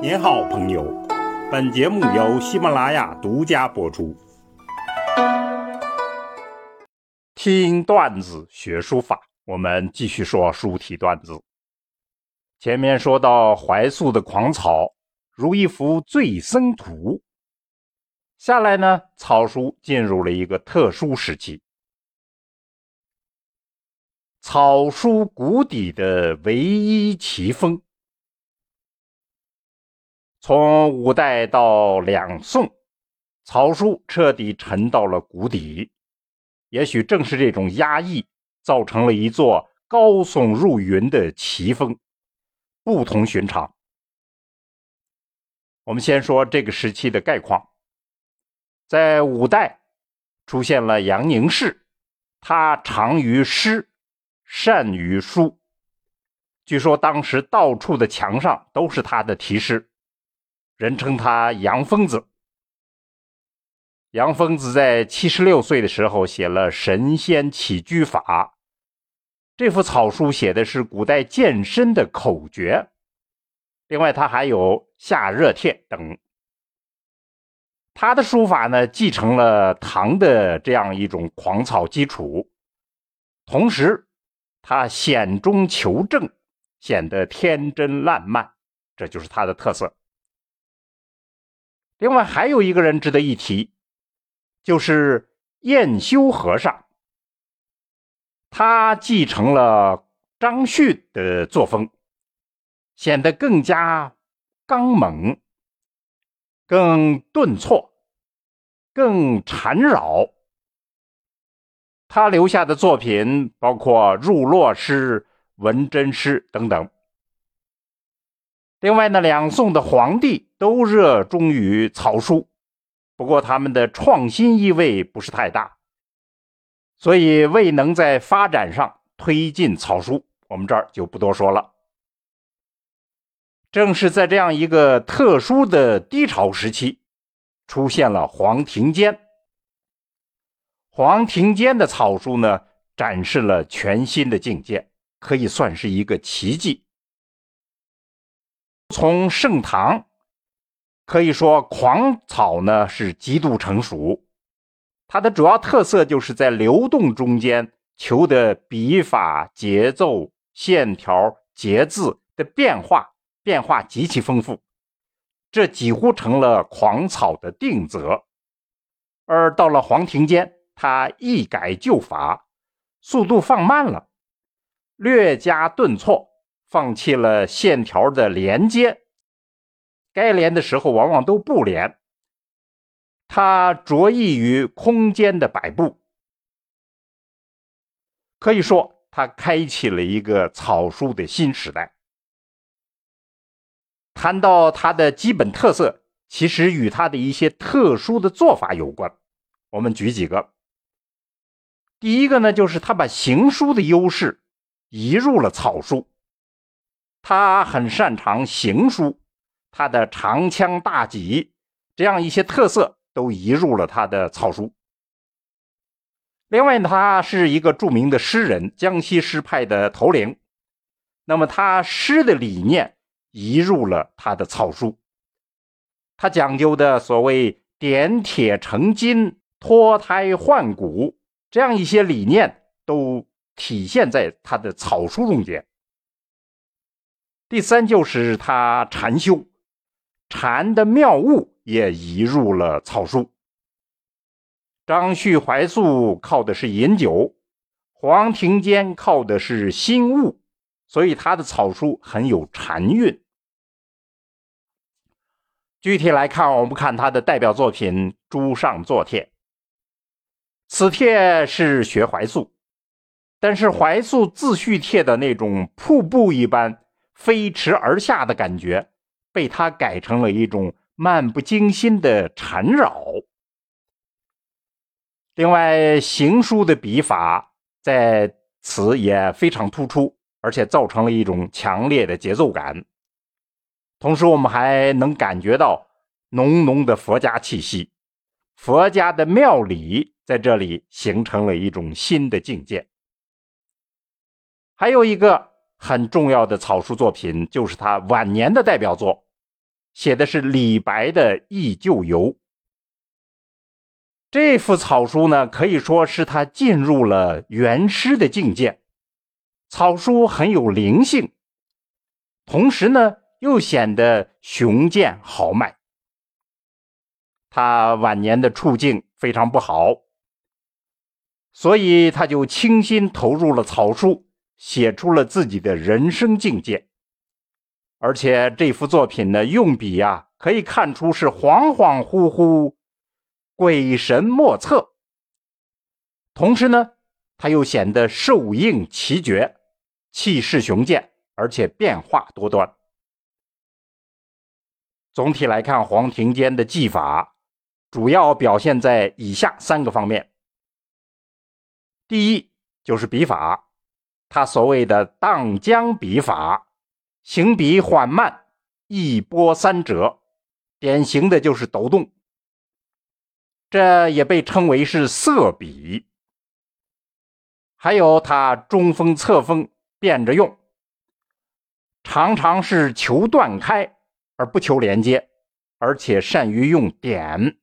您好，朋友。本节目由喜马拉雅独家播出。听段子学书法，我们继续说书体段子。前面说到怀素的狂草如一幅醉僧图，下来呢，草书进入了一个特殊时期，草书谷底的唯一奇峰。从五代到两宋，草书彻底沉到了谷底。也许正是这种压抑，造成了一座高耸入云的奇峰，不同寻常。我们先说这个时期的概况。在五代，出现了杨凝式，他长于诗，善于书。据说当时到处的墙上都是他的题诗。人称他杨疯子。杨疯子在七十六岁的时候写了《神仙起居法》，这幅草书写的是古代健身的口诀。另外，他还有《夏热帖》等。他的书法呢，继承了唐的这样一种狂草基础，同时他险中求正，显得天真烂漫，这就是他的特色。另外还有一个人值得一提，就是晏修和尚。他继承了张旭的作风，显得更加刚猛、更顿挫、更缠绕。他留下的作品包括入洛诗、文真诗等等。另外呢，两宋的皇帝都热衷于草书，不过他们的创新意味不是太大，所以未能在发展上推进草书。我们这儿就不多说了。正是在这样一个特殊的低潮时期，出现了黄庭坚。黄庭坚的草书呢，展示了全新的境界，可以算是一个奇迹。从盛唐可以说，狂草呢是极度成熟。它的主要特色就是在流动中间求的笔法、节奏、线条、节字的变化，变化极其丰富，这几乎成了狂草的定则。而到了黄庭坚，他一改旧法，速度放慢了，略加顿挫。放弃了线条的连接，该连的时候往往都不连。他着意于空间的摆布，可以说他开启了一个草书的新时代。谈到他的基本特色，其实与他的一些特殊的做法有关。我们举几个。第一个呢，就是他把行书的优势移入了草书。他很擅长行书，他的长枪大戟这样一些特色都移入了他的草书。另外，他是一个著名的诗人，江西诗派的头领。那么，他诗的理念移入了他的草书。他讲究的所谓“点铁成金、脱胎换骨”这样一些理念，都体现在他的草书中间。第三就是他禅修，禅的妙物也移入了草书。张旭怀素靠的是饮酒，黄庭坚靠的是心悟，所以他的草书很有禅韵。具体来看，我们看他的代表作品《朱上作帖》，此帖是学怀素，但是怀素自叙帖的那种瀑布一般。飞驰而下的感觉，被他改成了一种漫不经心的缠绕。另外，行书的笔法在此也非常突出，而且造成了一种强烈的节奏感。同时，我们还能感觉到浓浓的佛家气息，佛家的妙理在这里形成了一种新的境界。还有一个。很重要的草书作品就是他晚年的代表作《写的是李白的《忆旧游》。这幅草书呢，可以说是他进入了原诗的境界。草书很有灵性，同时呢，又显得雄健豪迈。他晚年的处境非常不好，所以他就倾心投入了草书，写出了自己的人生境界。而且这幅作品呢，用笔呀，可以看出是恍恍惚惚、鬼神莫测。同时呢，他又显得寿硬奇绝，气势雄健，而且变化多端。总体来看，黄庭坚的技法主要表现在以下三个方面：第一，就是笔法，他所谓的荡江笔法。行笔缓慢，一波三折，典型的就是抖动。这也被称为是色笔。还有它中锋、侧锋变着用，常常是求断开而不求连接，而且善于用点。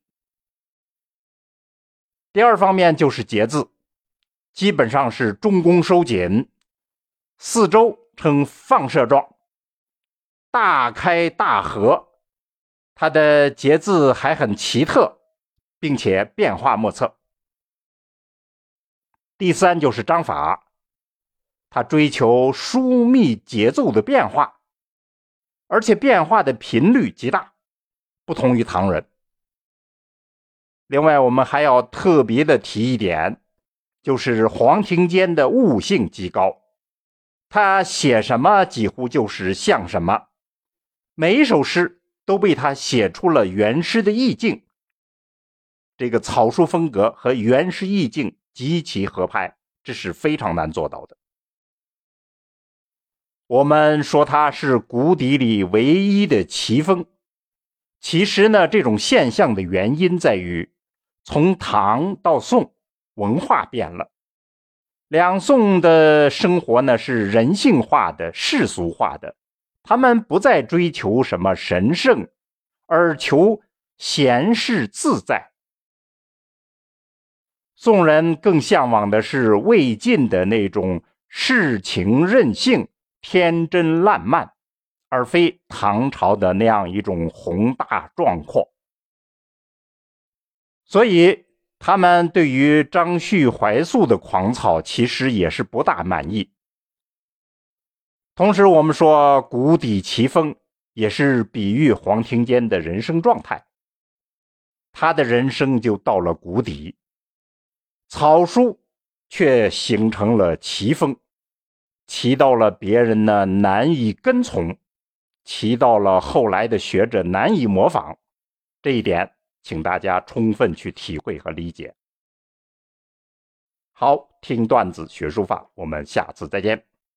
第二方面就是节字，基本上是中宫收紧，四周呈放射状。大开大合，它的节字还很奇特，并且变化莫测。第三就是章法，他追求疏密节奏的变化，而且变化的频率极大，不同于唐人。另外，我们还要特别的提一点，就是黄庭坚的悟性极高，他写什么几乎就是像什么。每一首诗都被他写出了原诗的意境，这个草书风格和原诗意境极其合拍，这是非常难做到的。我们说他是古笛里唯一的奇峰，其实呢，这种现象的原因在于，从唐到宋，文化变了，两宋的生活呢是人性化的、世俗化的。他们不再追求什么神圣，而求闲适自在。宋人更向往的是魏晋的那种世情任性、天真烂漫，而非唐朝的那样一种宏大壮阔。所以，他们对于张旭怀素的狂草，其实也是不大满意。同时，我们说“谷底奇峰”也是比喻黄庭坚的人生状态。他的人生就到了谷底，草书却形成了奇峰，奇到了别人呢难以跟从，奇到了后来的学者难以模仿。这一点，请大家充分去体会和理解。好，听段子学书法，我们下次再见。